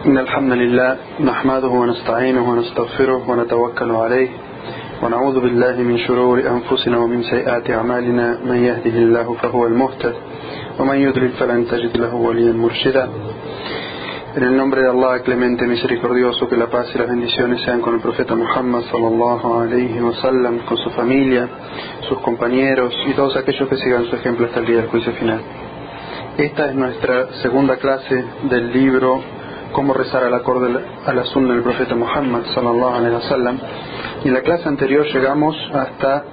إن الحمد لله نحمده ونستعينه ونستغفره ونتوكل عليه ونعوذ بالله من شرور أنفسنا ومن سيئات أعمالنا من يهده الله فهو المهتد ومن يضلل فلن تجد له وليا مرشدا En el nombre de Allah, clemente, misericordioso, que la paz y las bendiciones sean con el profeta Muhammad sallallahu alayhi wa sallam, con su familia, sus compañeros y todos aquellos que sigan su ejemplo hasta el día del juicio final. Esta es nuestra segunda clase del libro Cómo rezar al acorde a la sunna del profeta Muhammad sallallahu alayhi wa sallam. Y en la clase anterior llegamos hasta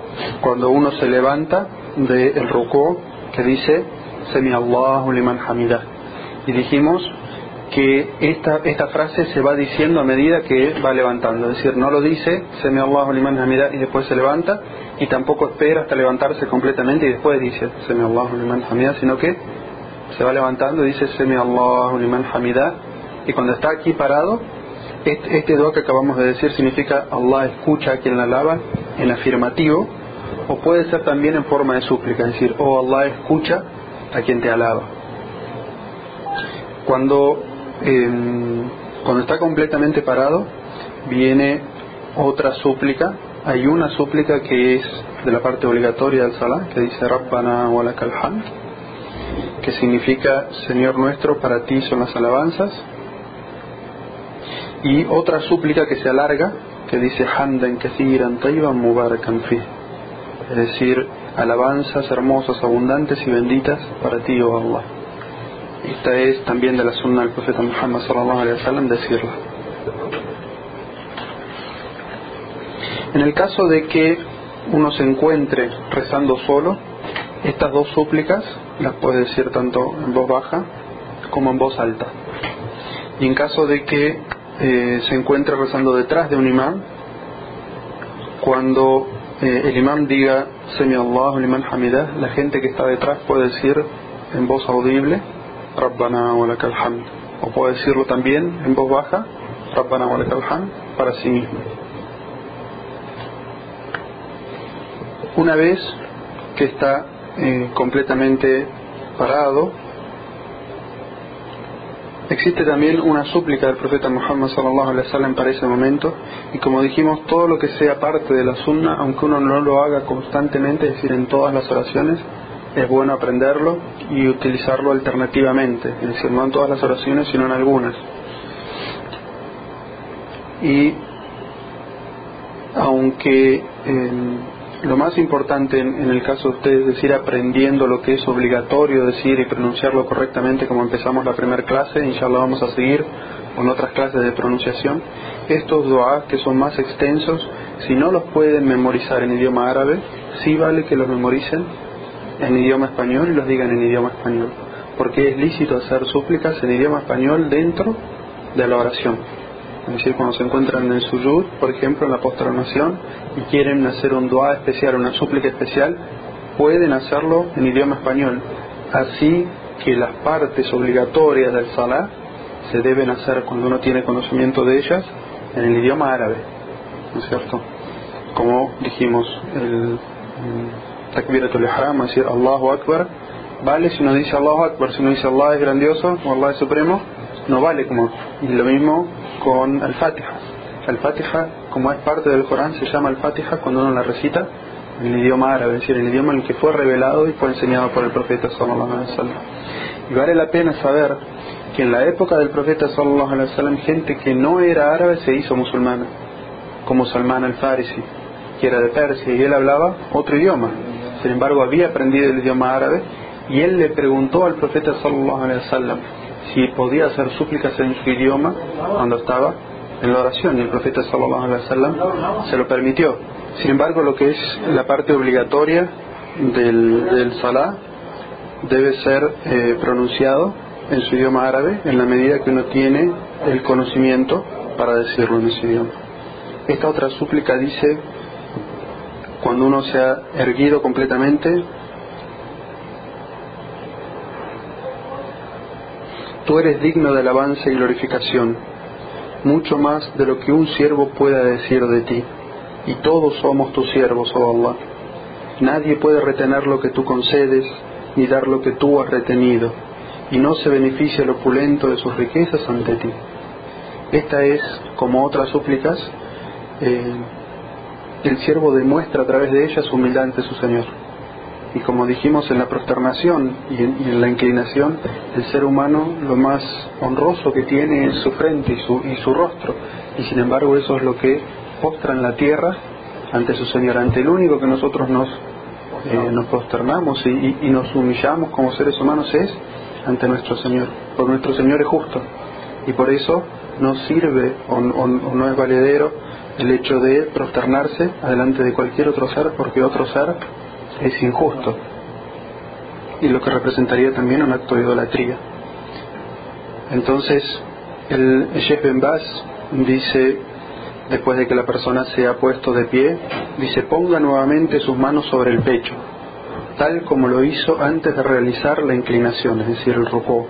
cuando uno se levanta del el ruku que dice Semi Allahu liman hamidah. Y dijimos que esta, esta frase se va diciendo a medida que va levantando. Es decir, no lo dice Semi Allahu liman hamidah y después se levanta, y tampoco espera hasta levantarse completamente y después dice Semi Allahu liman hamidah, sino que se va levantando y dice Semi Allahu liman hamidah, y cuando está aquí parado, este, este dua que acabamos de decir significa Allah escucha a quien la alaba en afirmativo, o puede ser también en forma de súplica, es decir, oh Allah escucha a quien te alaba. Cuando cuando está completamente parado, viene otra súplica. Hay una súplica que es de la parte obligatoria del Salah, que dice Rabbana walakal que significa Señor nuestro, para ti son las alabanzas. Y otra súplica que se alarga, que dice Hamdan kathiran mubarakan fi. Es decir, alabanzas hermosas, abundantes y benditas para ti, oh Allah. Esta es también de la sunna del profeta Muhammad sallallahu alaihi decirla. En el caso de que uno se encuentre rezando solo, estas dos súplicas las puede decir tanto en voz baja como en voz alta. Y en caso de que eh, se encuentre rezando detrás de un imán, cuando eh, el imán diga Semi Allahu liman hamidah, la gente que está detrás puede decir en voz audible Rabbana walakal hamd. O puede decirlo también en voz baja, Rabbana hamd, para sí mismo. Una vez que está eh, completamente parado, existe también una súplica del profeta Muhammad sallallahu alaihi wasallam para ese momento y como dijimos todo lo que sea parte de la sunna aunque uno no lo haga constantemente es decir en todas las oraciones es bueno aprenderlo y utilizarlo alternativamente, es decir, no en todas las oraciones, sino en algunas. Y aunque eh, lo más importante en, en, el caso de ustedes es decir aprendiendo lo que es obligatorio decir y pronunciarlo correctamente como empezamos la primera clase, inshallah vamos a seguir con otras clases de pronunciación, estos duas que son más extensos, si no los pueden memorizar en idioma árabe, sí vale que los memoricen en idioma español y los digan en idioma español, porque es lícito hacer súplicas en idioma español dentro de la oración. Es decir, cuando se encuentran en suyud, por ejemplo, en la postranación, y quieren hacer un dua especial, una súplica especial, pueden hacerlo en idioma español. Así que las partes obligatorias del salah se deben hacer cuando uno tiene conocimiento de ellas en el idioma árabe, ¿no es cierto? Como dijimos, el takbiratul ihram, decir Allahu Akbar, vale si uno dice Allahu Akbar, si uno dice Allah es grandioso o Allah es supremo, no vale como. Y lo mismo con el Fatiha. El Fatiha, como es parte del Corán, se llama el Fatiha cuando uno la recita en el idioma árabe, es decir, el idioma en el que fue revelado y fue enseñado por el profeta sallallahu alaihi wasallam. Y vale la pena saber que en la época del profeta sallallahu alaihi wasallam gente que no era árabe se hizo musulmana, como Salman al-Farisi, que era de Persia y él hablaba otro idioma, sin embargo había aprendido el idioma árabe y él le preguntó al profeta sallallahu alaihi wasallam si podía hacer súplicas en su idioma cuando estaba en la oración y el profeta sallallahu alaihi se lo permitió. Sin embargo, lo que es la parte obligatoria del, del salah debe ser eh, pronunciado en su idioma árabe en la medida que uno tiene el conocimiento para decirlo en ese idioma. Esta otra súplica dice cuando uno se ha erguido completamente, tú eres digno de alabanza y glorificación, mucho más de lo que un siervo pueda decir de ti, y todos somos tus siervos, oh Allah. Nadie puede retener lo que tú concedes, ni dar lo que tú has retenido, y no se beneficia el opulento de sus riquezas ante ti. esta es, como otras súplicas, eh, el siervo demuestra a través de ella su humildad ante su Señor. Y como dijimos en la prosternación y en, la inclinación, el ser humano lo más honroso que tiene es su frente y su, y su rostro. Y sin embargo eso es lo que postra en la tierra ante su Señor, ante el único que nosotros nos, eh, nos prosternamos y, nos humillamos como seres humanos es ante nuestro Señor. Porque nuestro Señor es justo. Y por eso no sirve o no es valedero el hecho de prosternarse adelante de cualquier otro ser porque otro ser es injusto y lo que representaría también un acto de idolatría. Entonces, el Sheikh Ben dice, después de que la persona se ha puesto de pie, dice, ponga nuevamente sus manos sobre el pecho, tal como lo hizo antes de realizar la inclinación, es decir, el rukú,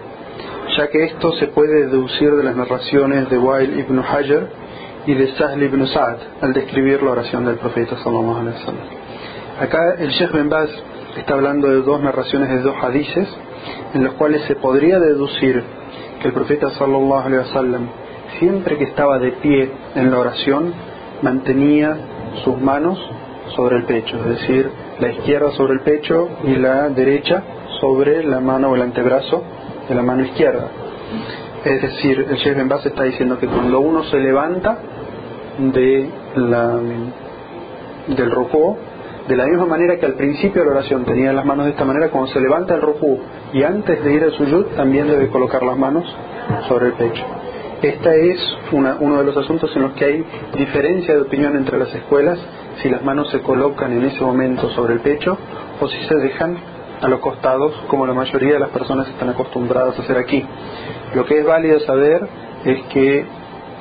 ya que esto se puede deducir de las narraciones de Wail ibn Hajar y de Sahl ibn Sa'd al describir la oración del profeta sallallahu alaihi. Acá el Sheikh Ben Baz está hablando de dos narraciones de dos hadices en los cuales se podría deducir que el profeta sallallahu alaihi wasallam siempre que estaba de pie en la oración mantenía sus manos sobre el pecho, es decir, la izquierda sobre el pecho y la derecha sobre la mano o el antebrazo de la mano izquierda. Es decir, el Sheikh Ben Baz está diciendo que cuando uno se levanta de la, del rukú, de la misma manera que al principio de la oración tenía las manos de esta manera, cuando se levanta el rukú y antes de ir al suyud también debe colocar las manos sobre el pecho. Este es uno de los asuntos en los que hay diferencia de opinión entre las escuelas, si las manos se colocan en ese momento sobre el pecho o si se dejan a los costados, como la mayoría de las personas están acostumbradas a hacer aquí. Lo que es válido saber es que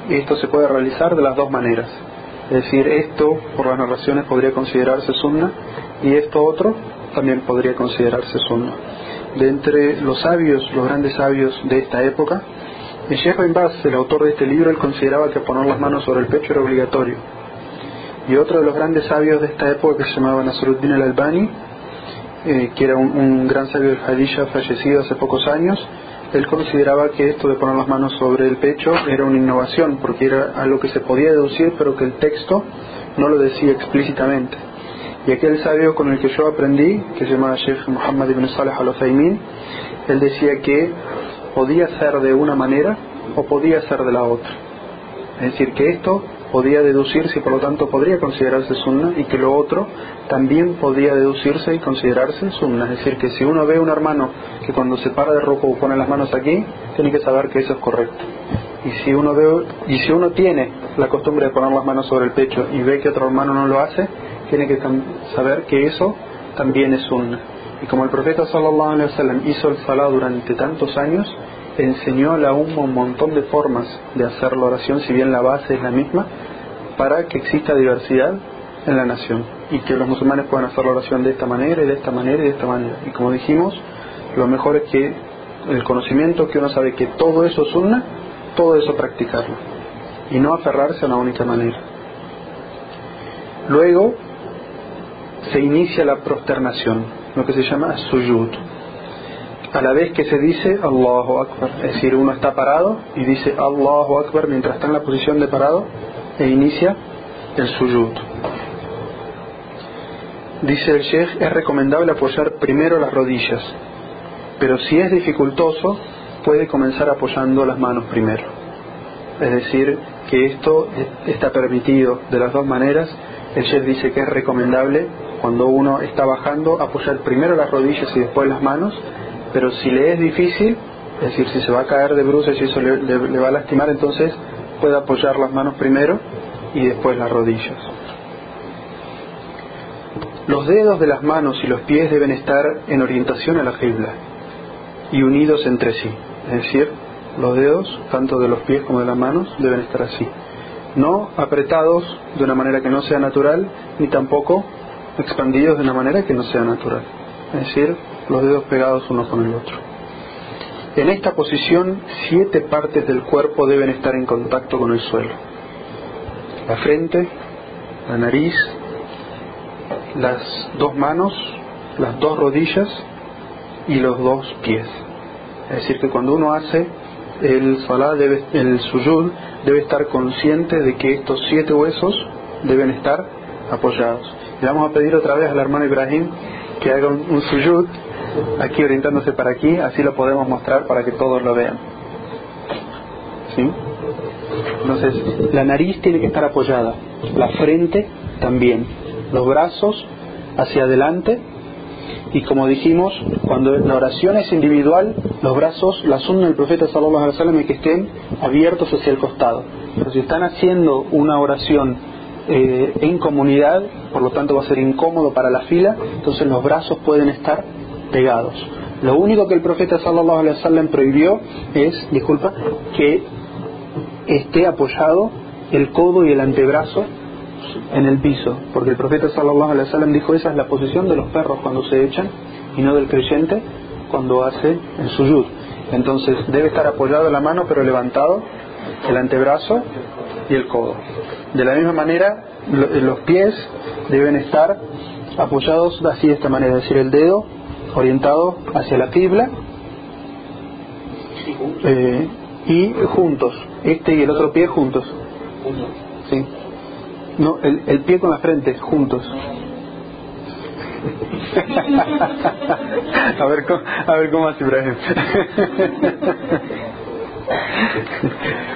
esto se puede realizar de las dos maneras. Es decir, esto por las narraciones podría considerarse sunna y esto otro también podría considerarse sunna. De entre los sabios, los grandes sabios de esta época, el Sheikh el autor de este libro, él consideraba que poner las manos sobre el pecho era obligatorio. Y otro de los grandes sabios de esta época que se llamaba Nasruddin al-Albani, eh, que era un, un, gran sabio del Hadisha fallecido hace pocos años, él consideraba que esto de poner las manos sobre el pecho era una innovación, porque era algo que se podía deducir, pero que el texto no lo decía explícitamente. Y aquel sabio con el que yo aprendí, que se llamaba Sheikh Muhammad ibn Saleh al él decía que podía ser de una manera o podía ser de la otra. Es decir, que esto podía deducirse y por lo tanto podría considerarse sunna y que lo otro también podía deducirse y considerarse sunna. Es decir, que si uno ve a un hermano que cuando se para de ropa pone las manos aquí, tiene que saber que eso es correcto. Y si uno ve, y si uno tiene la costumbre de poner las manos sobre el pecho y ve que otro hermano no lo hace, tiene que saber que eso también es sunna. Y como el profeta sallallahu alaihi wasallam hizo el salah durante tantos años, enseñó la umma un montón de formas de hacer la oración, si bien la base es la misma, para que exista diversidad en la nación y que los musulmanes puedan hacer la oración de esta manera y de esta manera y de esta manera. Y como dijimos, lo mejor es que el conocimiento que uno sabe que todo eso es una, todo eso practicarlo y no aferrarse a una única manera. Luego se inicia la prosternación, lo que se llama suyud a la vez que se dice Allahu Akbar. Es decir, uno está parado y dice Allahu Akbar mientras está en la posición de parado e inicia el suyud. Dice el Sheikh, es recomendable apoyar primero las rodillas, pero si es dificultoso, puede comenzar apoyando las manos primero. Es decir, que esto está permitido de las dos maneras. El Sheikh dice que es recomendable cuando uno está bajando apoyar primero las rodillas y después las manos, pero si le es difícil, es decir, si se va a caer de bruces y eso le, va a lastimar, entonces puede apoyar las manos primero y después las rodillas. Los dedos de las manos y los pies deben estar en orientación a la jibla y unidos entre sí. Es decir, los dedos, tanto de los pies como de las manos, deben estar así. No apretados de una manera que no sea natural, ni tampoco expandidos de una manera que no sea natural. Es decir, los dedos pegados uno con el otro. En esta posición, siete partes del cuerpo deben estar en contacto con el suelo. La frente, la nariz, las dos manos, las dos rodillas y los dos pies. Es decir, que cuando uno hace el salah debe, el suyud debe estar consciente de que estos siete huesos deben estar apoyados. Le vamos a pedir otra vez al hermano Ibrahim que haga un, un suyud aquí orientándose para aquí, así lo podemos mostrar para que todos lo vean. ¿Sí? Entonces, la nariz tiene que estar apoyada, la frente también, los brazos hacia adelante y como dijimos, cuando la oración es individual, los brazos, la sunna del profeta sallallahu alaihi que estén abiertos hacia el costado. Pero si están haciendo una oración eh, en comunidad, por lo tanto va a ser incómodo para la fila, entonces los brazos pueden estar pegados. Lo único que el profeta sallallahu alaihi wasallam prohibió es, disculpa, que esté apoyado el codo y el antebrazo en el piso, porque el profeta sallallahu alaihi wasallam dijo esa es la posición de los perros cuando se echan y no del creyente cuando hace el suyud. Entonces debe estar apoyado la mano pero levantado el antebrazo y el codo. De la misma manera, los pies deben estar apoyados así de esta manera, es decir, el dedo orientado hacia la quibla eh, y juntos, este y el otro pie juntos. Sí. No, el, el pie con la frente, juntos. a ver cómo, a ver cómo hace Ibrahim.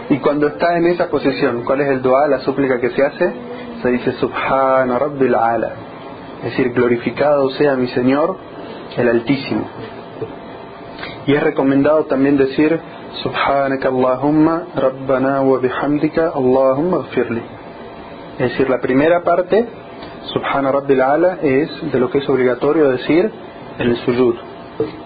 y cuando está en esa posición, ¿cuál es el dua, la súplica que se hace? Se dice Subhana Rabbil Ala. Es decir, glorificado sea mi Señor, el Altísimo. Y es recomendado también decir Subhanaka Allahumma Rabbana wa bihamdika Allahumma gfirli. Es decir, la primera parte, Subhana Rabbil Ala, es de lo que es obligatorio decir en el suyud.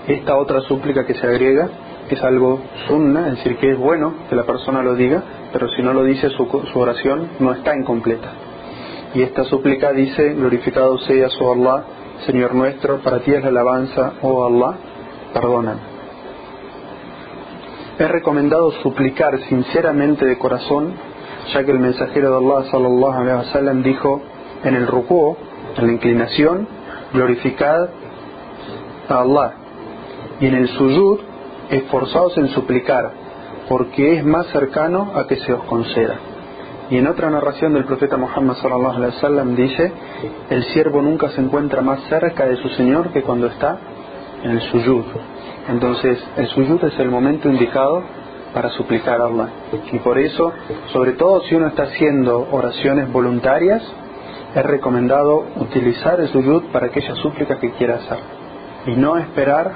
Esta otra súplica que se agrega es algo sunna, es decir, que es bueno que la persona lo diga, pero si no lo dice su, su oración no está incompleta. Y esta súplica dice, glorificado sea su Allah, Señor nuestro, para ti es la alabanza, oh Allah, perdóname. Es recomendado suplicar sinceramente de corazón ya que el mensajero de Allah sallallahu alaihi wasallam dijo en el ruku, en la inclinación, glorificad a Allah y en el suyud, esforzados en suplicar, porque es más cercano a que se os conceda. Y en otra narración del profeta Muhammad sallallahu alaihi wasallam dice, el siervo nunca se encuentra más cerca de su Señor que cuando está en el suyud. Entonces, el suyud es el momento indicado para suplicar a Allah. Y por eso, sobre todo si uno está haciendo oraciones voluntarias, es recomendado utilizar el suyud para aquellas súplicas que quiera hacer. Y no esperar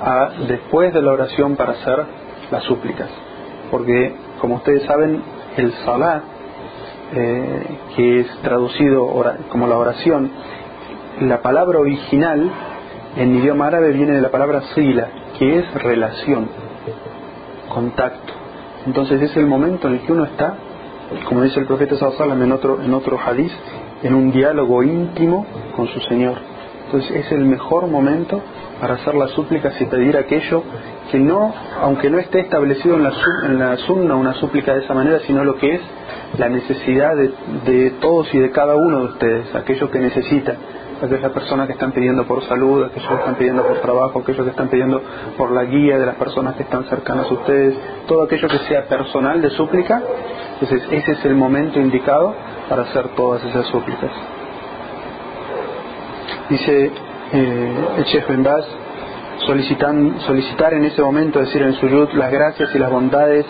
a después de la oración para hacer las súplicas. Porque, como ustedes saben, el salah, eh, que es traducido como la oración, la palabra original en idioma árabe viene de la palabra sila, que es relación contacto. Entonces es el momento en el que uno está, como dice el profeta Sallallahu en otro, en otro hadiz, en un diálogo íntimo con su Señor. Entonces es el mejor momento para hacer las súplicas y pedir aquello que no, aunque no esté establecido en la, en la sunna una súplica de esa manera, sino lo que es la necesidad de, de todos y de cada uno de ustedes, aquello que necesitan aquellas personas que están pidiendo por salud, aquellos que están pidiendo por trabajo, aquellos que están pidiendo por la guía de las personas que están cercanas a ustedes, todo aquello que sea personal de súplica, entonces ese es el momento indicado para hacer todas esas súplicas. Dice eh, el chef Ben Baz, solicitar en ese momento, decir en suyut, las gracias y las bondades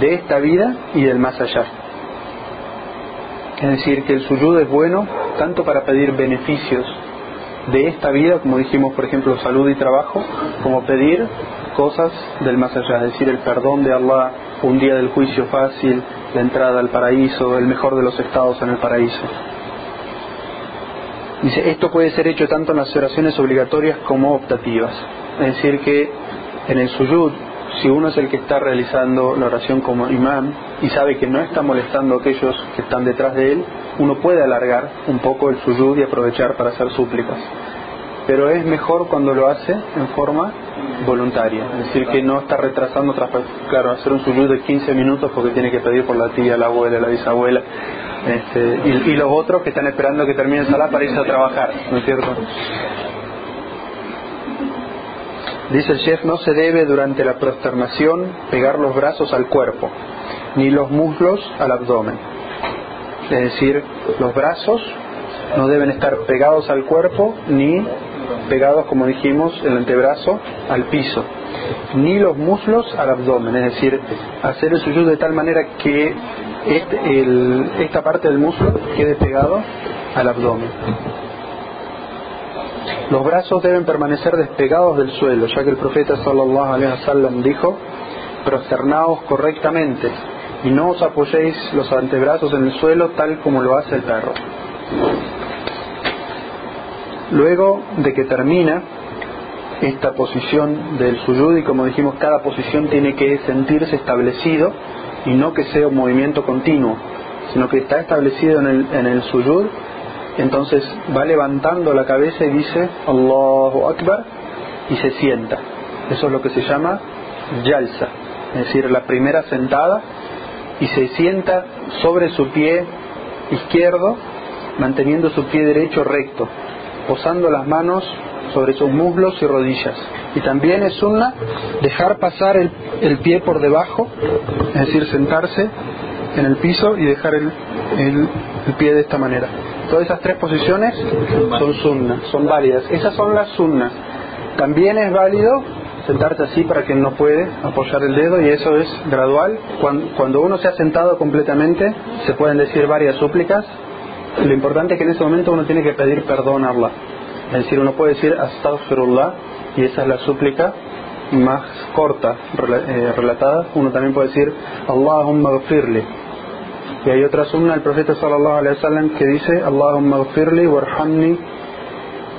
de esta vida y del más allá. Es decir, que el suyud es bueno tanto para pedir beneficios de esta vida, como dijimos, por ejemplo, salud y trabajo, como pedir cosas del más allá, es decir, el perdón de Allah, un día del juicio fácil, la entrada al paraíso, el mejor de los estados en el paraíso. Dice, esto puede ser hecho tanto en las oraciones obligatorias como optativas. Es decir, que en el suyud si uno es el que está realizando la oración como imán y sabe que no está molestando a aquellos que están detrás de él, uno puede alargar un poco el suyud y aprovechar para hacer súplicas. Pero es mejor cuando lo hace en forma voluntaria, es decir, que no está retrasando, claro, hacer un suyud de 15 minutos porque tiene que pedir por la tía, la abuela, la bisabuela, este, y, los otros que están esperando que termine el salá para irse a trabajar, ¿no es cierto? Dice el chef, no se debe durante la prosternación pegar los brazos al cuerpo, ni los muslos al abdomen. Es decir, los brazos no deben estar pegados al cuerpo ni pegados, como dijimos, el antebrazo al piso, ni los muslos al abdomen, es decir, hacer el suyud de tal manera que este, esta parte del muslo quede pegado al abdomen. Los brazos deben permanecer despegados del suelo, ya que el profeta sallallahu alaihi wasallam dijo: prosternaos correctamente y no os apoyéis los antebrazos en el suelo tal como lo hace el perro. Luego de que termina esta posición del suyud y como dijimos cada posición tiene que sentirse establecido y no que sea un movimiento continuo, sino que está establecido en el, en el suyud, entonces va levantando la cabeza y dice Allahu Akbar y se sienta. Eso es lo que se llama yalsa, es decir, la primera sentada y se sienta sobre su pie izquierdo, manteniendo su pie derecho recto, posando las manos sobre sus muslos y rodillas. Y también es una dejar pasar el, pie por debajo, es decir, sentarse en el piso y dejar el, el, pie de esta manera. Todas esas tres posiciones son sunnas, son válidas. Esas son las sunnas. También es válido sentarte así para quien no puede apoyar el dedo y eso es gradual. Cuando, uno se ha sentado completamente se pueden decir varias súplicas. Lo importante es que en ese momento uno tiene que pedir perdón a Allah. Es decir, uno puede decir astaghfirullah y esa es la súplica más corta eh, relatada. Uno también puede decir Allahumma gfirli. Y hay otra sunna del profeta sallallahu alaihi wasallam que dice Allahumma gfirli warhamni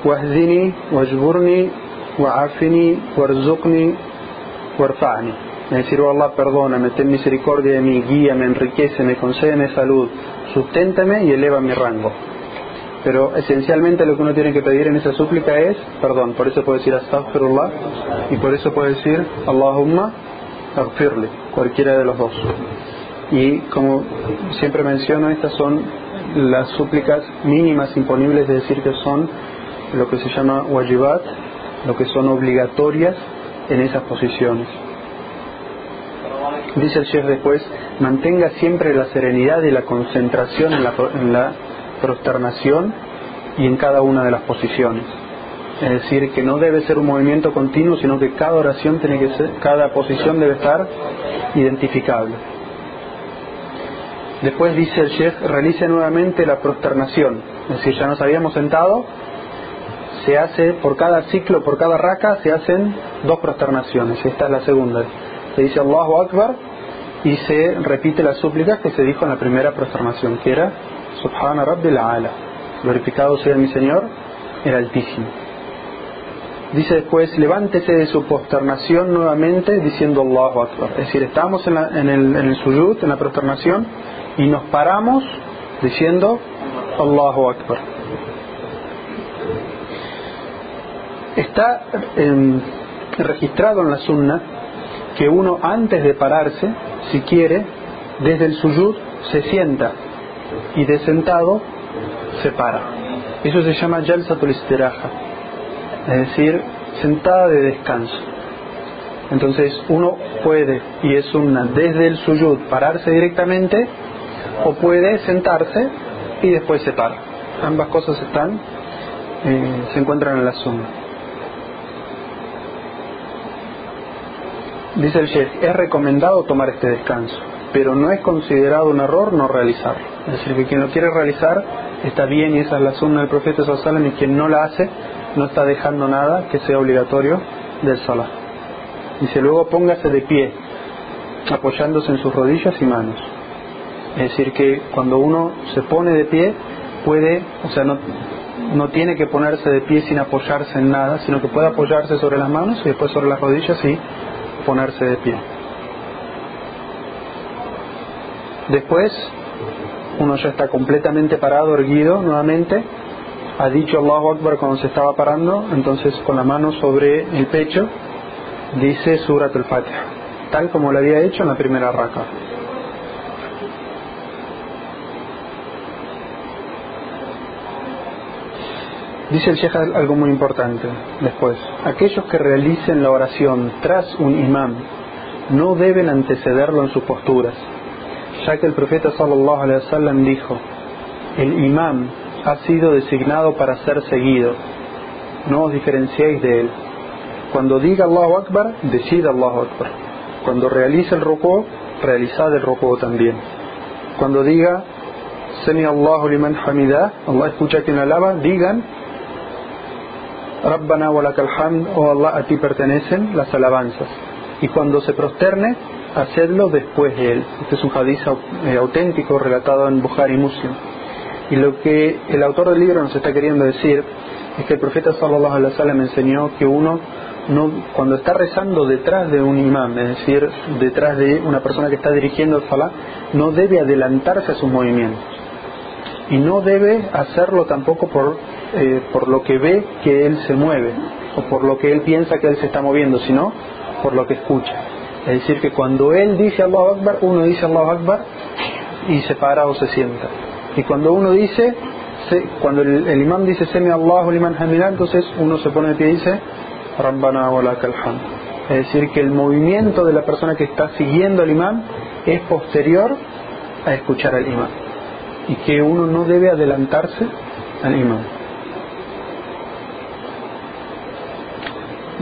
wahdini wajburni wa'afini warzuqni warfa'ni. Es decir, oh Allah, perdóname, ten misericordia de mí, guíame, enriqueceme, concédeme salud, susténtame y eleva mi rango. Pero esencialmente lo que uno tiene que pedir en esa súplica es perdón. Por eso puede decir astaghfirullah y por eso puede decir Allahumma aghfirli, cualquiera de los dos. Y como siempre menciono, estas son las súplicas mínimas imponibles, de decir, que son lo que se llama wajibat, lo que son obligatorias en esas posiciones. Dice el chef después, mantenga siempre la serenidad y la concentración en la, en la prosternación y en cada una de las posiciones. Es decir, que no debe ser un movimiento continuo, sino que cada oración tiene que ser, cada posición debe estar identificable. Después dice el chef, realice nuevamente la prosternación. Es decir, ya nos habíamos sentado, se hace por cada ciclo, por cada raca, se hacen dos prosternaciones. Esta es la segunda. Se dice Allahu Akbar y se repite la súplica que se dijo en la primera prosternación, que era Subhana Rabbil Ala. Glorificado sea mi Señor, el Altísimo. Dice después, levántese de su posternación nuevamente diciendo Allahu Akbar. Es decir, estamos en, en, el, en el suyud, en la prosternación, y nos paramos diciendo Allahu Akbar. Está em, registrado en la sunna que uno antes de pararse, si quiere, desde el suyud se sienta y de sentado se para. Eso se llama Jalsatul Istiraha, es decir, sentada de descanso. Entonces uno puede, y es una desde el suyud, pararse directamente, o puede sentarse y después se para. Ambas cosas están, eh, se encuentran en la suma. Dice el Sheikh, es recomendado tomar este descanso, pero no es considerado un error no realizarlo. Es decir, que quien lo quiere realizar está bien y esa es la suma del profeta Sallallahu y quien no la hace no está dejando nada que sea obligatorio del Salah. Dice, luego póngase de pie, apoyándose en sus rodillas y manos. Es decir, que cuando uno se pone de pie, puede, o sea, no, no tiene que ponerse de pie sin apoyarse en nada, sino que puede apoyarse sobre las manos y después sobre las rodillas y ponerse de pie. Después, uno ya está completamente parado, erguido nuevamente, ha dicho Allahu Akbar cuando se estaba parando, entonces con la mano sobre el pecho dice Surat al-Fatiha, tal como lo había hecho en la primera raka. Dice el Sheikh algo muy importante después. Aquellos que realicen la oración tras un imán no deben antecederlo en sus posturas, ya que el profeta sallallahu alaihi wasallam dijo: El imán ha sido designado para ser seguido. No os diferenciéis de él. Cuando diga Allahu Akbar, decida Allahu Akbar. Cuando realice el rukú, realizad el rukú también. Cuando diga Semi Allahu liman Allah escucha quien alaba, digan Rabbana wa lakal hamd, oh Allah, a ti pertenecen las alabanzas. Y cuando se prosterne, hacedlo después de él. Este es un hadiz eh, auténtico relatado en Bukhari Muslim. Y lo que el autor del libro nos está queriendo decir es que el profeta sallallahu alaihi wasallam enseñó que uno no, cuando está rezando detrás de un imán, es decir, detrás de una persona que está dirigiendo el salah, no debe adelantarse a sus movimientos. Y no debe hacerlo tampoco por, eh, por lo que ve que él se mueve, o por lo que él piensa que él se está moviendo, sino por lo que escucha. Es decir, que cuando él dice Allahu Akbar, uno dice Allahu Akbar y se para o se sienta. Y cuando uno dice, cuando el, imán dice Semi Allahu liman hamidah, entonces uno se pone de pie y dice Rabbana wa Es decir, que el movimiento de la persona que está siguiendo al imán es posterior a escuchar al imán. Y que uno no debe adelantarse al imán.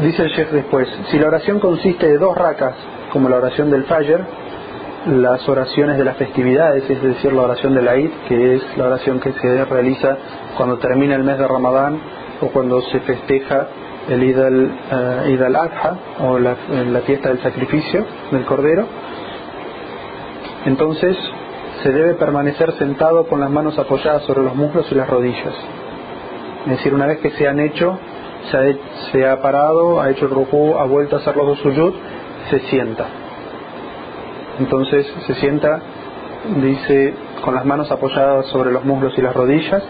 Dice el Sheikh después, si la oración consiste de dos racas, como la oración del Fajr, las oraciones de las festividades, es decir, la oración de la Eid, que es la oración que se realiza cuando termina el mes de Ramadán o cuando se festeja el Eid al-Adha eh, o la, fiesta del sacrificio del Cordero. Entonces se debe permanecer sentado con las manos apoyadas sobre los muslos y las rodillas. Es decir, una vez que se han hecho, se ha, se ha parado, ha hecho el rukú, ha vuelto a hacer los dos suyud, se sienta entonces se sienta, dice, con las manos apoyadas sobre los muslos y las rodillas,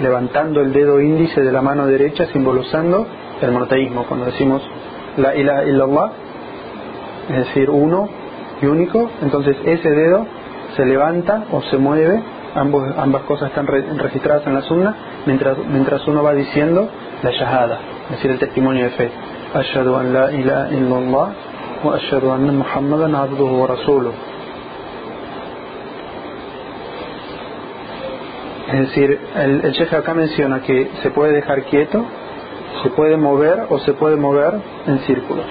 levantando el dedo índice de la mano derecha, simbolizando el monoteísmo. Cuando decimos la ilaha illallah, es decir, uno y único, entonces ese dedo se levanta o se mueve, ambos, ambas cosas están registradas en la sunna, mientras, mientras uno va diciendo la shahada, es decir, el testimonio de fe. Ashhadu an la ilaha illallah وأشهد أن محمدا عبده ورسوله Es decir, el, el jefe acá menciona que se puede dejar quieto, se puede mover o se puede mover en círculos.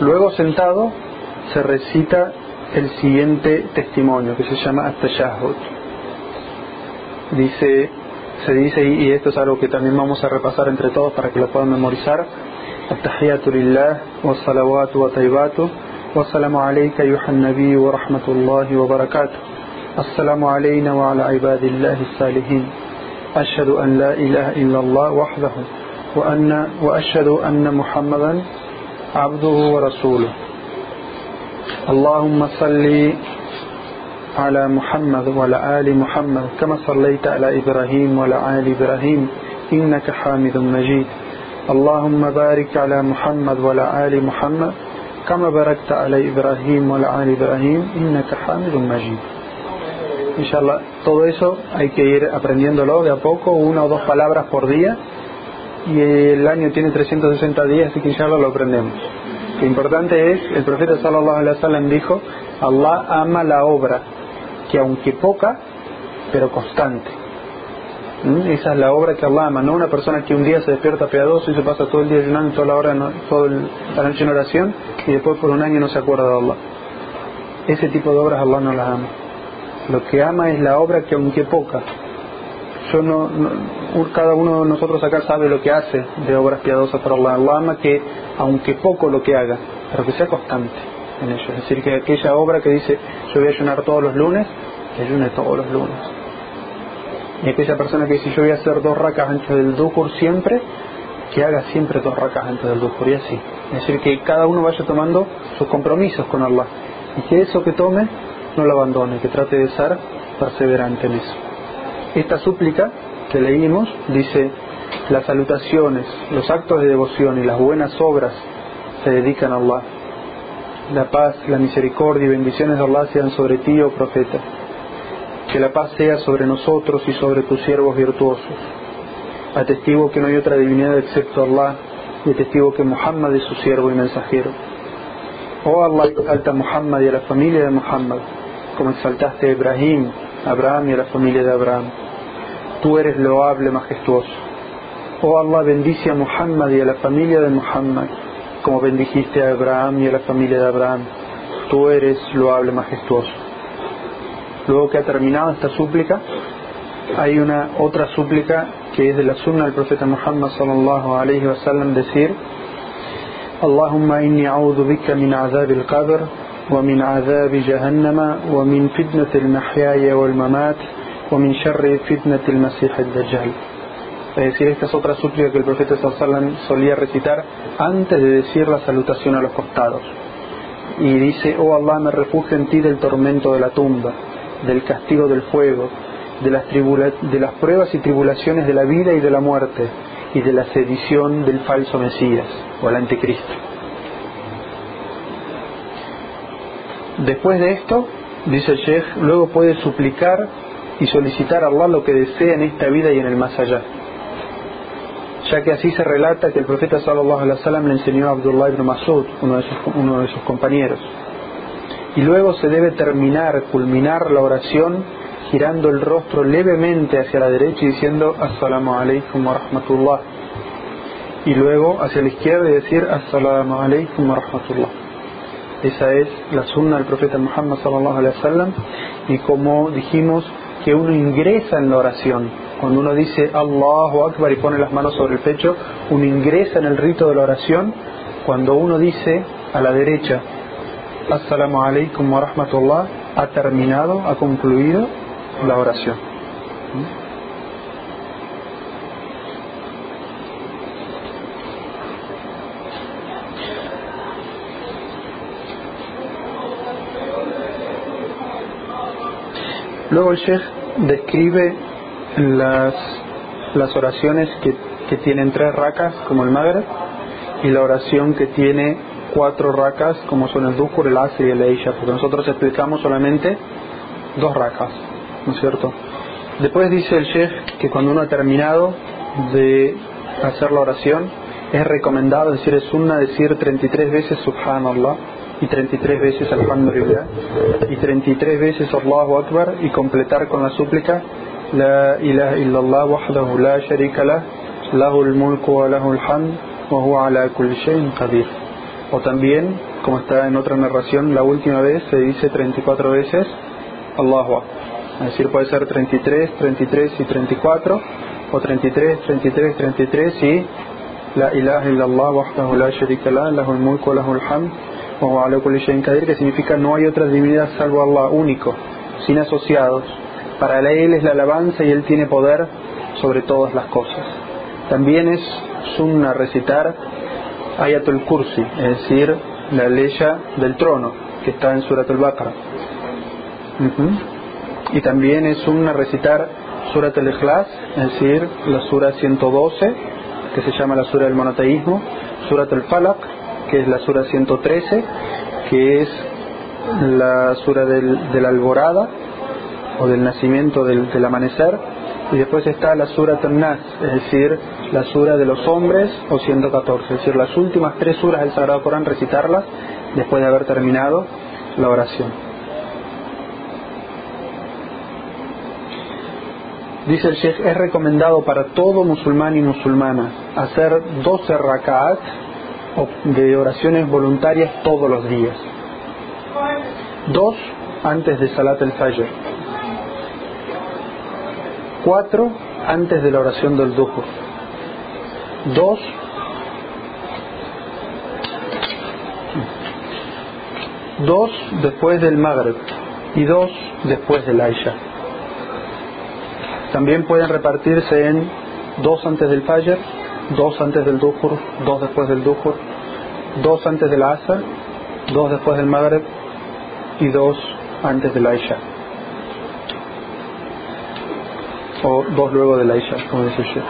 Luego sentado se recita el siguiente testimonio que se llama At-Tashahhud. Dice, se dice, y esto es algo que también vamos a repasar entre todos para que lo puedan memorizar, التحيات لله والصلوات وطيباته والسلام عليك أيها النبي ورحمة الله وبركاته. السلام علينا وعلى عباد الله الصالحين. أشهد أن لا إله إلا الله وحده وأن وأشهد أن محمدا عبده ورسوله. اللهم صل على محمد وعلى آل محمد كما صليت على إبراهيم وعلى آل إبراهيم إنك حامد مجيد. اللهم بارك على محمد وعلى آل محمد كما باركت على إبراهيم وعلى آل إبراهيم إنك حامد مجيد Inshallah, todo eso hay que ir aprendiéndolo de a poco, una o dos palabras por día, y el año tiene 360 días, así que inshallah lo aprendemos. Lo importante es, el profeta sallallahu alaihi wasallam dijo, Allah ama la obra, que aunque poca, pero constante. Esa es la obra que Allah ama, no una persona que un día se despierta piadoso y se pasa todo el día ayunando, toda la hora, toda la noche en oración y después por un año no se acuerda de Allah. Ese tipo de obras Allah no las ama. Lo que ama es la obra que aunque poca, yo no, cada uno de nosotros acá sabe lo que hace de obras piadosas para Allah. Allah ama que aunque poco lo que haga, pero que sea constante en ello. Es decir, que aquella obra que dice yo voy a ayunar todos los lunes, que ayune todos los lunes y aquella persona que dice yo voy a hacer dos racas antes del duhur siempre, que haga siempre dos racas antes del duhur y así. Es decir, que cada uno vaya tomando sus compromisos con Allah y que eso que tome no lo abandone, que trate de ser perseverante en eso. Esta súplica que leímos dice, las salutaciones, los actos de devoción y las buenas obras se dedican a Allah. La paz, la misericordia y bendiciones de Allah sean sobre ti, oh profeta que la paz sea sobre nosotros y sobre tus siervos virtuosos. Atestigo que no hay otra divinidad excepto Allah y atestigo que Muhammad es su siervo y mensajero. Oh Allah, exalta a Muhammad y a la familia de Muhammad, como exaltaste a Ibrahim, a Abraham y a la familia de Abraham. Tú eres loable, majestuoso. Oh Allah, bendice a Muhammad y a la familia de Muhammad, como bendijiste a Abraham y a la familia de Abraham. Tú eres loable, majestuoso. Luego que ha terminado esta súplica, hay una otra súplica que es de la sunna del profeta Muhammad sallallahu alayhi wa sallam decir Allahumma inni a'udhu bika min azab al-qabr wa min azab jahannam wa min fitnat al-mahyaya wal mamat wa min sharri fitnat al-masih ad-dajjal es decir, esta es otra súplica que el profeta sallam solía recitar antes de decir la salutación a los costados. Y dice, oh Allah me refugio en ti del tormento de la tumba del castigo del fuego, de las, de las pruebas y tribulaciones de la vida y de la muerte, y de la sedición del falso Mesías o el anticristo. Después de esto, dice el Sheikh, luego puede suplicar y solicitar a Allah lo que desea en esta vida y en el más allá. Ya que así se relata que el profeta sallallahu alaihi wasallam le enseñó a Abdullah ibn Masud, uno de, sus, uno de sus compañeros. Y luego se debe terminar, culminar la oración girando el rostro levemente hacia la derecha y diciendo Assalamu alaikum wa rahmatullah. Y luego hacia la izquierda y decir Assalamu alaikum wa rahmatullah. Esa es la sunna del profeta Muhammad sallallahu alaihi y como dijimos que uno ingresa en la oración. Cuando uno dice Allahu Akbar y pone las manos sobre el pecho, uno ingresa en el rito de la oración. Cuando uno dice a la derecha Assalamu alaikum wa rahmatullah, ha terminado, ha concluido la oración. Luego el Sheikh describe las, las oraciones que, que tienen tres racas, como el Maghreb, y la oración que tiene cuatro racas, como son el Dukur, el Asr y el Eisha, porque nosotros explicamos solamente dos racas. ¿no es cierto? Después dice el Sheikh que cuando uno ha terminado de hacer la oración, es recomendado decir es sunna decir 33 veces Subhanallah y 33 veces Alhamdulillah y 33 veces Allahu Akbar y completar con la súplica La ilaha illallah wahdahu la sharika lah lahul mulku wa lahul hamd wa huwa ala kulli shay'in qadir o también como está en otra narración la última vez se dice 34 veces Allahu es decir, puede ser 33, 33 y 34, o 33, 33, 33 y La ilaha illallah wahdahu la sharika la, lahul mulku wa lahul hamd, wa ala kulli shay'in qadir, que significa no hay otra divinidad salvo Allah, único, sin asociados. Para él es la alabanza y él tiene poder sobre todas las cosas. También es sunna recitar Ayatul Kursi, es decir, la ley del trono, que está en Surat al-Baqarah. Y también es una recitar Surat al-Ikhlas, es decir, la Sura 112, que se llama la Sura del monoteísmo, Surat al-Falaq, que es la Sura 113, que es la Sura del, de la alborada o del nacimiento del, del, amanecer, y después está la Sura al-Nas, es decir, la Sura de los hombres o 114, es decir, las últimas tres suras del Sagrado Corán recitarlas después de haber terminado la oración. Dice el Sheikh, es recomendado para todo musulmán y musulmana hacer 12 rak'at de oraciones voluntarias todos los días. Dos antes de Salat el-Fajr. Cuatro antes de la oración del Duhur. Dos dos después del Maghrib y dos después del Aisha. También pueden repartirse en dos antes del Fajr, dos antes del Duhur, dos después del Duhur, dos antes del Asr, dos después del Maghrib y dos antes del Aisha. O dos luego del Aisha, como dice el Sheikh.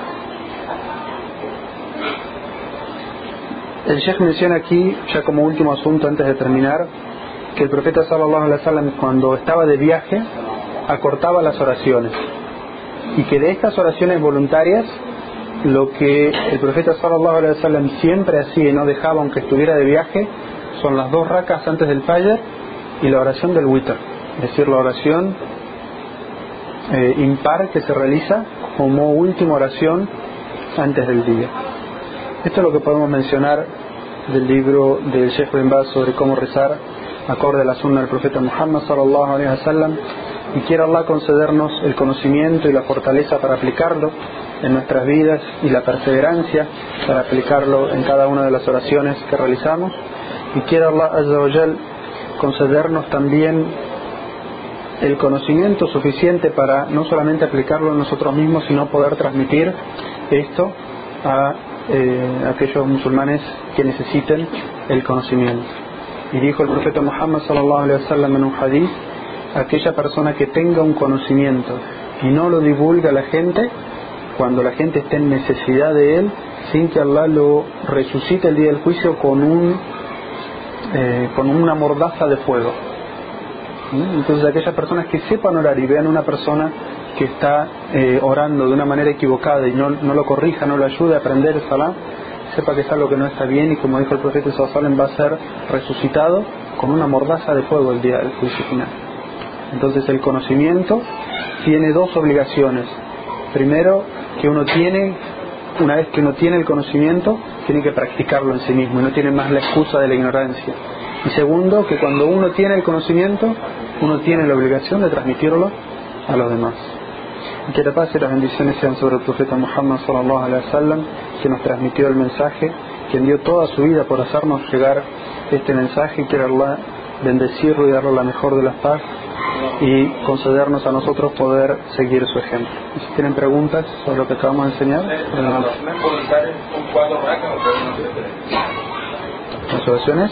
El Sheikh menciona aquí, ya como último asunto antes de terminar, que el profeta sallallahu alaihi wasallam cuando estaba de viaje acortaba las oraciones y que de estas oraciones voluntarias lo que el profeta sallallahu alaihi wasallam siempre hacía y no dejaba aunque estuviera de viaje son las dos racas antes del fajr y la oración del witr, es decir, la oración eh, impar que se realiza como última oración antes del día. Esto es lo que podemos mencionar del libro del Sheikh Ben Baz sobre cómo rezar acorde a la sunna del profeta Muhammad sallallahu alaihi wasallam y quiera Allah concedernos el conocimiento y la fortaleza para aplicarlo en nuestras vidas y la perseverancia para aplicarlo en cada una de las oraciones que realizamos y quiera Allah concedernos también el conocimiento suficiente para no solamente aplicarlo en nosotros mismos sino poder transmitir esto a eh, aquellos musulmanes que necesiten el conocimiento y dijo el profeta Muhammad sallallahu alaihi wasallam en un hadith aquella persona que tenga un conocimiento y no lo divulga a la gente, cuando la gente esté en necesidad de él, sin que Allah lo resucite el día del juicio con un eh, con una mordaza de fuego. Entonces aquellas personas que sepan orar y vean una persona que está eh, orando de una manera equivocada y no, no lo corrija, no lo ayude a aprender salah, sepa que es algo que no está bien y como dijo el profeta Sallallahu va a ser resucitado con una mordaza de fuego el día del juicio final. Entonces el conocimiento tiene dos obligaciones. Primero, que uno tiene, una vez que uno tiene el conocimiento, tiene que practicarlo en sí mismo y no tiene más la excusa de la ignorancia. Y segundo, que cuando uno tiene el conocimiento, uno tiene la obligación de transmitirlo a los demás. Y que la paz y las bendiciones sean sobre el profeta Muhammad sallallahu alaihi wasallam, que nos transmitió el mensaje, que dio toda su vida por hacernos llegar este mensaje y quiera Allah bendecirlo y darle la mejor de las paz y concedernos a nosotros poder seguir su ejemplo. si tienen preguntas sobre lo que acabamos de enseñar, ¿Las oraciones?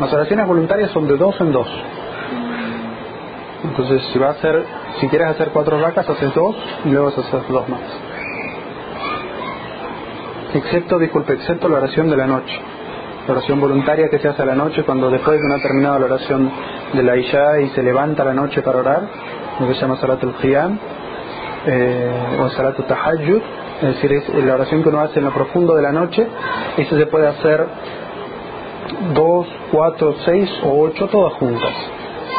Las oraciones voluntarias son de dos en dos. Entonces, si va a hacer, si quieres hacer cuatro racas, haces dos y luego haces dos más. Excepto, disculpe, excepto la oración de la noche la oración voluntaria que se hace a la noche cuando después de ha terminado la oración de la Isha y se levanta a la noche para orar, lo que se llama Salatul Qiyam eh, o Salatul Tahajjud, es decir, es la oración que uno hace en lo profundo de la noche, eso se puede hacer dos, cuatro, seis o ocho todas juntas,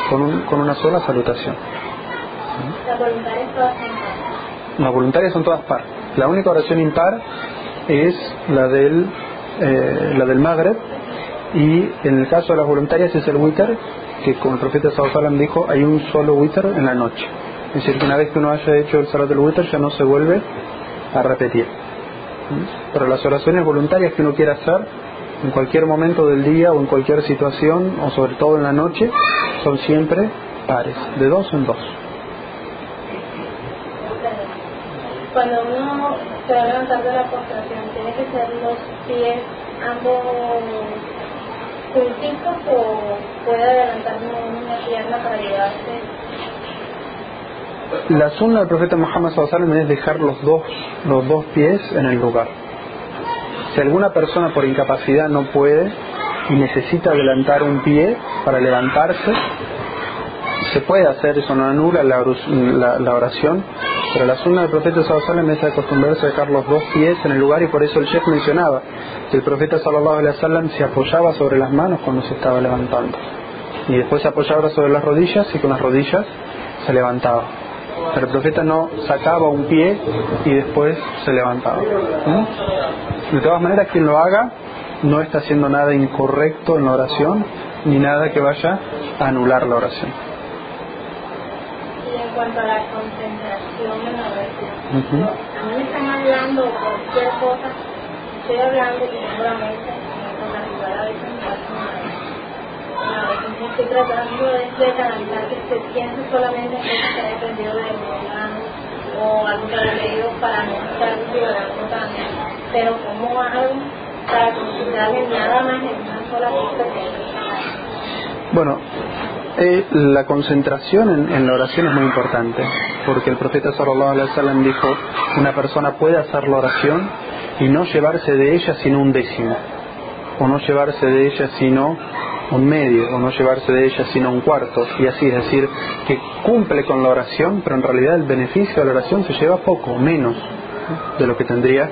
con, con una sola salutación. Las voluntarias son todas par. La única oración impar es la del eh, la del Magreb, y en el caso de las voluntarias es el witr, que como el profeta Sallallahu dijo, hay un solo witr en la noche. Es decir, que una vez que uno haya hecho el salat del witr ya no se vuelve a repetir. ¿Mm? Pero las oraciones voluntarias que uno quiera hacer en cualquier momento del día o en cualquier situación, o sobre todo en la noche, son siempre pares, de dos en dos. Cuando uno se va de la postración, ¿tiene que ser los pies ambos juntitos o puede adelantar una pierna para llevarse? La sunna del profeta Muhammad sallallahu es dejar los dos, los dos pies en el lugar. Si alguna persona por incapacidad no puede y necesita adelantar un pie para levantarse, se puede hacer, eso no anula la, la, oración, pero la sunna del profeta sallallahu es acostumbrarse a dejar los dos pies en el lugar y por eso el chef mencionaba que el profeta sallallahu alaihi wasallam se apoyaba sobre las manos cuando se estaba levantando y después se apoyaba sobre las rodillas y con las rodillas se levantaba. Pero el profeta no sacaba un pie y después se levantaba. ¿Mm? De todas maneras, quien lo haga no está haciendo nada incorrecto en la oración ni nada que vaya a anular la oración cuanto a la concentración en la oración. A mí me están hablando cualquier cosa, estoy hablando y tengo la mente con la a veces me en que se ha dependido de mi o algo que haya leído para no estar divagando también. Pero ¿cómo hago para concentrarme nada más en Bueno, eh, la concentración en, la oración es muy importante, porque el profeta sallallahu alaihi wasallam dijo, una persona puede hacer la oración y no llevarse de ella sino un décimo, o no llevarse de ella sino un medio, o no llevarse de ella sino un cuarto, y así, es decir, que cumple con la oración, pero en realidad el beneficio de la oración se lleva poco, menos de lo que tendría,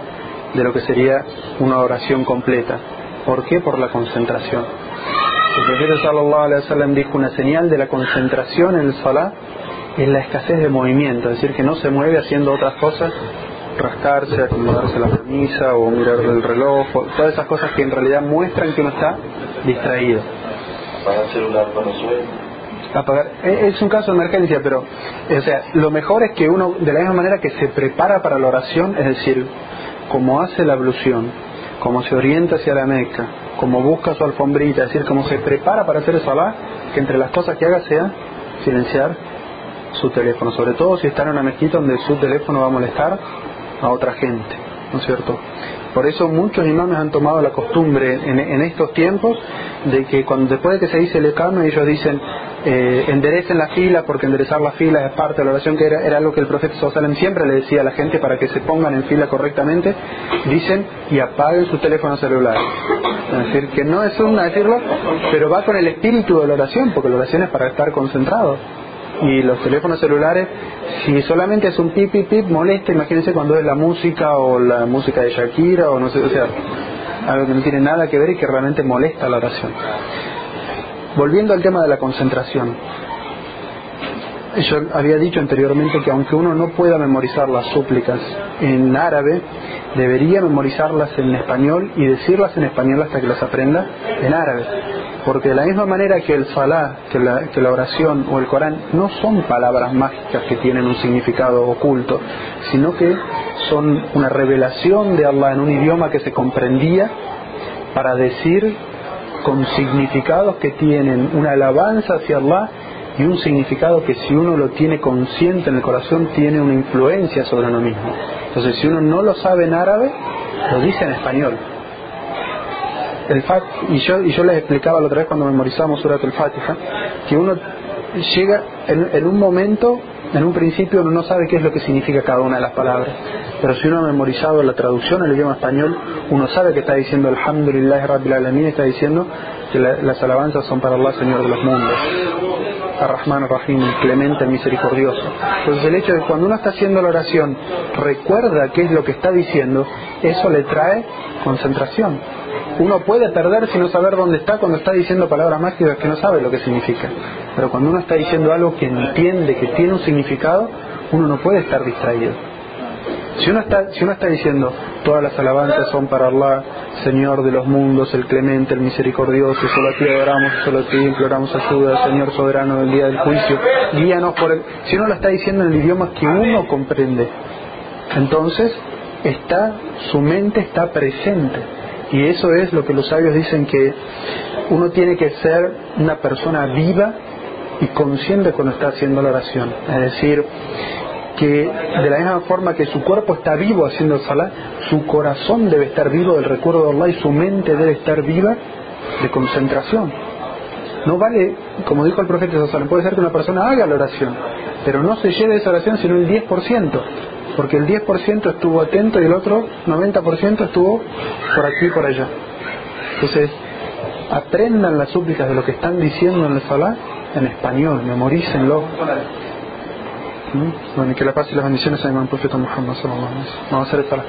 de lo que sería una oración completa. ¿Por qué? Por la concentración. El profeta sallallahu alaihi wasallam dijo una señal de la concentración en el salah es la escasez de movimiento, es decir, que no se mueve haciendo otras cosas, rascarse, acomodarse la camisa o mirar el reloj, todas esas cosas que en realidad muestran que uno está distraído. Apagar el celular suene. Apagar, e- es un caso de emergencia, pero o sea, lo mejor es que uno, de la misma manera que se prepara para la oración, es decir, como hace la ablución, como se orienta hacia la Meca, como busca su alfombrita, es decir, como se prepara para hacer el salah, que entre las cosas que haga sea silenciar su teléfono, sobre todo si está en una mezquita donde su teléfono va a molestar a otra gente, ¿no es cierto? Por eso muchos imames han tomado la costumbre en, estos tiempos de que cuando después de que se dice el ecano ellos dicen eh, enderecen la fila porque enderezar la fila es parte de la oración que era, era algo que el profeta Sallallahu siempre le decía a la gente para que se pongan en fila correctamente dicen y apaguen su teléfono celular es decir que no es una decirlo pero va con el espíritu de la oración porque la oración es para estar concentrado y los teléfonos celulares, si solamente es un pip, pip, pip, molesta, imagínense cuando es la música o la música de Shakira o no sé, o sea, algo que no tiene nada que ver y que realmente molesta la oración. Volviendo al tema de la concentración, yo había dicho anteriormente que aunque uno no pueda memorizar las súplicas en árabe, debería memorizarlas en español y decirlas en español hasta que las aprenda en árabe. Porque de la misma manera que el salah, que la, que la oración o el Corán no son palabras mágicas que tienen un significado oculto, sino que son una revelación de Allah en un idioma que se comprendía para decir con significados que tienen una alabanza hacia Allah y un significado que si uno lo tiene consciente en el corazón tiene una influencia sobre uno mismo. Entonces si uno no lo sabe en árabe, lo dice en español. El Fat, y yo, y yo les explicaba la otra vez cuando memorizamos Surat al-Fatiha, que uno llega en, un momento, en un principio uno no sabe qué es lo que significa cada una de las palabras, pero si uno ha memorizado la traducción al idioma español, uno sabe que está diciendo Alhamdulillah Rabbil Alamin, está diciendo que la- las alabanzas son para Allah, Señor de los mundos. Ar-Rahman Ar-Rahim, el clemente, misericordioso. Entonces el hecho de que cuando uno está haciendo la oración recuerda qué es lo que está diciendo, eso le trae concentración. Uno puede perder si no saber dónde está cuando está diciendo palabras mágicas que no sabe lo que significa. Pero cuando uno está diciendo algo que entiende, que tiene un significado, uno no puede estar distraído. Si uno está, si uno está diciendo todas las alabanzas son para Allah, Señor de los mundos, el clemente, el misericordioso, solo a ti adoramos, solo a ti imploramos ayuda, Señor soberano del día del juicio, guíanos por el... Si uno lo está diciendo en el idioma que uno comprende, entonces está, su mente está presente. Y eso es lo que los sabios dicen que uno tiene que ser una persona viva y consciente cuando está haciendo la oración. Es decir, que de la misma forma que su cuerpo está vivo haciendo salah, su corazón debe estar vivo del recuerdo de Allah y su mente debe estar viva de concentración. No vale, como dijo el profeta puede ser que una persona haga la oración, pero no se lleve esa oración sino el 10%, porque el 10% estuvo atento y el otro 90% estuvo por aquí y por allá. Entonces, aprendan las súplicas de lo que están diciendo en el salah en español, memorícenlo. Bueno, que la paz y las bendiciones a Imam Profeta Muhammad sallallahu. Vamos a hacer el salah.